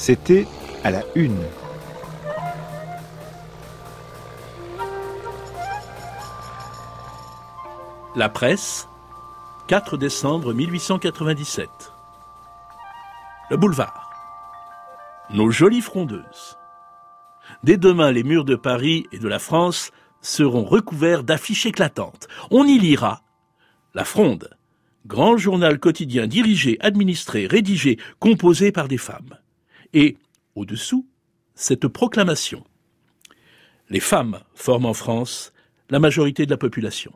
C'était à la une. La presse, 4 décembre 1897. Le boulevard. Nos jolies frondeuses. Dès demain, les murs de Paris et de la France seront recouverts d'affiches éclatantes. On y lira La Fronde, grand journal quotidien dirigé, administré, rédigé, composé par des femmes. Et, au-dessous, cette proclamation. Les femmes forment en France la majorité de la population.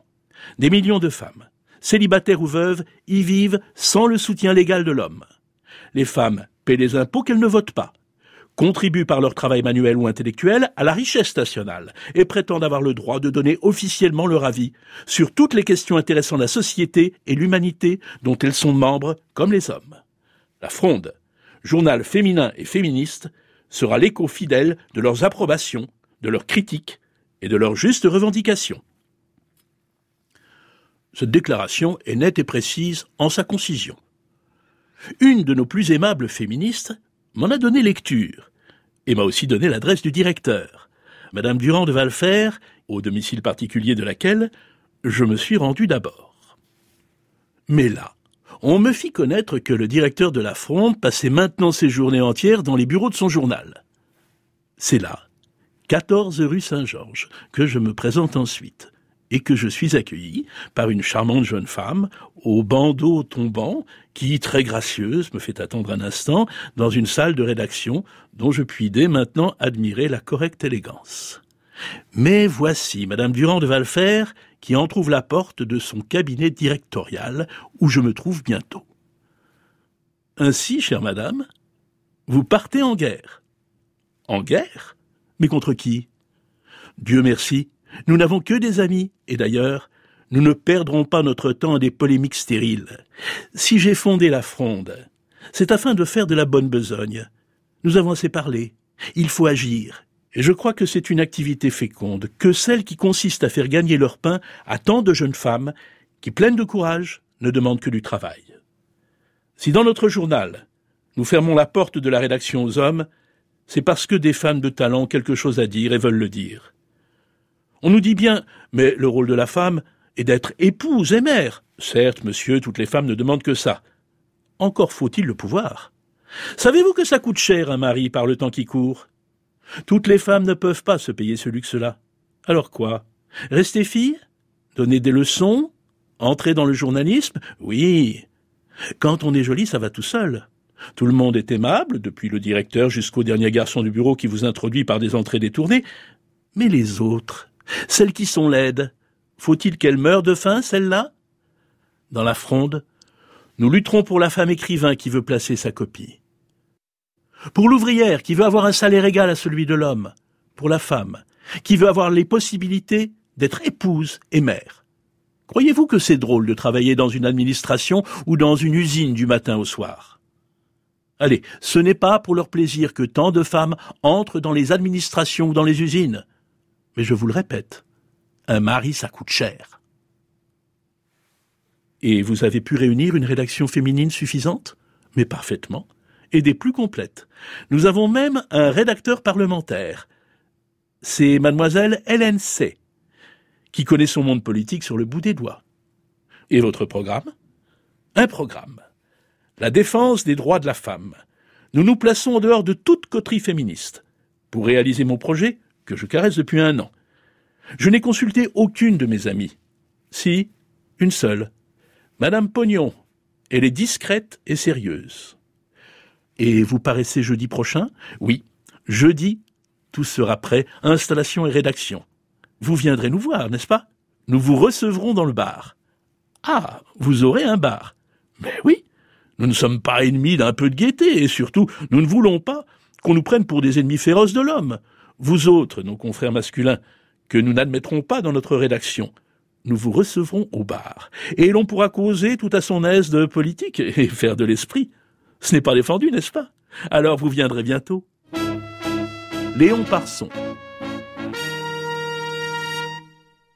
Des millions de femmes, célibataires ou veuves, y vivent sans le soutien légal de l'homme. Les femmes paient les impôts qu'elles ne votent pas, contribuent par leur travail manuel ou intellectuel à la richesse nationale et prétendent avoir le droit de donner officiellement leur avis sur toutes les questions intéressant la société et l'humanité dont elles sont membres comme les hommes. La Fronde, journal féminin et féministe, sera l'écho fidèle de leurs approbations, de leurs critiques et de leurs justes revendications. Cette déclaration est nette et précise en sa concision. Une de nos plus aimables féministes m'en a donné lecture et m'a aussi donné l'adresse du directeur, Madame Durand de Valfer, au domicile particulier de laquelle je me suis rendu d'abord. Mais là, on me fit connaître que le directeur de la Fronde passait maintenant ses journées entières dans les bureaux de son journal. C'est là, 14 rue Saint-Georges, que je me présente ensuite et que je suis accueilli par une charmante jeune femme au bandeau tombant qui, très gracieuse, me fait attendre un instant dans une salle de rédaction dont je puis dès maintenant admirer la correcte élégance. Mais voici Madame Durand de Valfer qui entr'ouvre la porte de son cabinet directorial où je me trouve bientôt. Ainsi, chère madame, vous partez en guerre. En guerre? Mais contre qui? Dieu merci, nous n'avons que des amis, et d'ailleurs, nous ne perdrons pas notre temps à des polémiques stériles. Si j'ai fondé la fronde, c'est afin de faire de la bonne besogne. Nous avons assez parlé. Il faut agir. Et je crois que c'est une activité féconde, que celle qui consiste à faire gagner leur pain à tant de jeunes femmes qui, pleines de courage, ne demandent que du travail. Si dans notre journal, nous fermons la porte de la rédaction aux hommes, c'est parce que des femmes de talent ont quelque chose à dire et veulent le dire. On nous dit bien, mais le rôle de la femme est d'être épouse et mère. Certes, monsieur, toutes les femmes ne demandent que ça. Encore faut-il le pouvoir. Savez-vous que ça coûte cher un mari par le temps qui court? Toutes les femmes ne peuvent pas se payer ce luxe-là. Alors quoi? Rester fille? Donner des leçons? Entrer dans le journalisme? Oui. Quand on est jolie, ça va tout seul. Tout le monde est aimable, depuis le directeur jusqu'au dernier garçon du bureau qui vous introduit par des entrées détournées. Mais les autres, celles qui sont laides, faut-il qu'elles meurent de faim, celles-là? Dans la fronde, nous lutterons pour la femme écrivain qui veut placer sa copie. Pour l'ouvrière qui veut avoir un salaire égal à celui de l'homme. Pour la femme qui veut avoir les possibilités d'être épouse et mère. Croyez-vous que c'est drôle de travailler dans une administration ou dans une usine du matin au soir? Allez, ce n'est pas pour leur plaisir que tant de femmes entrent dans les administrations ou dans les usines. Mais je vous le répète, un mari, ça coûte cher. Et vous avez pu réunir une rédaction féminine suffisante? Mais parfaitement, et des plus complètes. Nous avons même un rédacteur parlementaire. C'est mademoiselle Hélène C., qui connaît son monde politique sur le bout des doigts. Et votre programme? Un programme. La défense des droits de la femme. Nous nous plaçons en dehors de toute coterie féministe. Pour réaliser mon projet, que je caresse depuis un an. Je n'ai consulté aucune de mes amies. Si, une seule. Madame Pognon. Elle est discrète et sérieuse. Et vous paraissez jeudi prochain? Oui, jeudi, tout sera prêt, installation et rédaction. Vous viendrez nous voir, n'est-ce pas? Nous vous recevrons dans le bar. Ah, vous aurez un bar. Mais oui, nous ne sommes pas ennemis d'un peu de gaieté, et surtout, nous ne voulons pas qu'on nous prenne pour des ennemis féroces de l'homme. Vous autres, nos confrères masculins, que nous n'admettrons pas dans notre rédaction, nous vous recevrons au bar, et l'on pourra causer tout à son aise de politique et faire de l'esprit. Ce n'est pas défendu, n'est-ce pas? Alors vous viendrez bientôt. Léon Parson,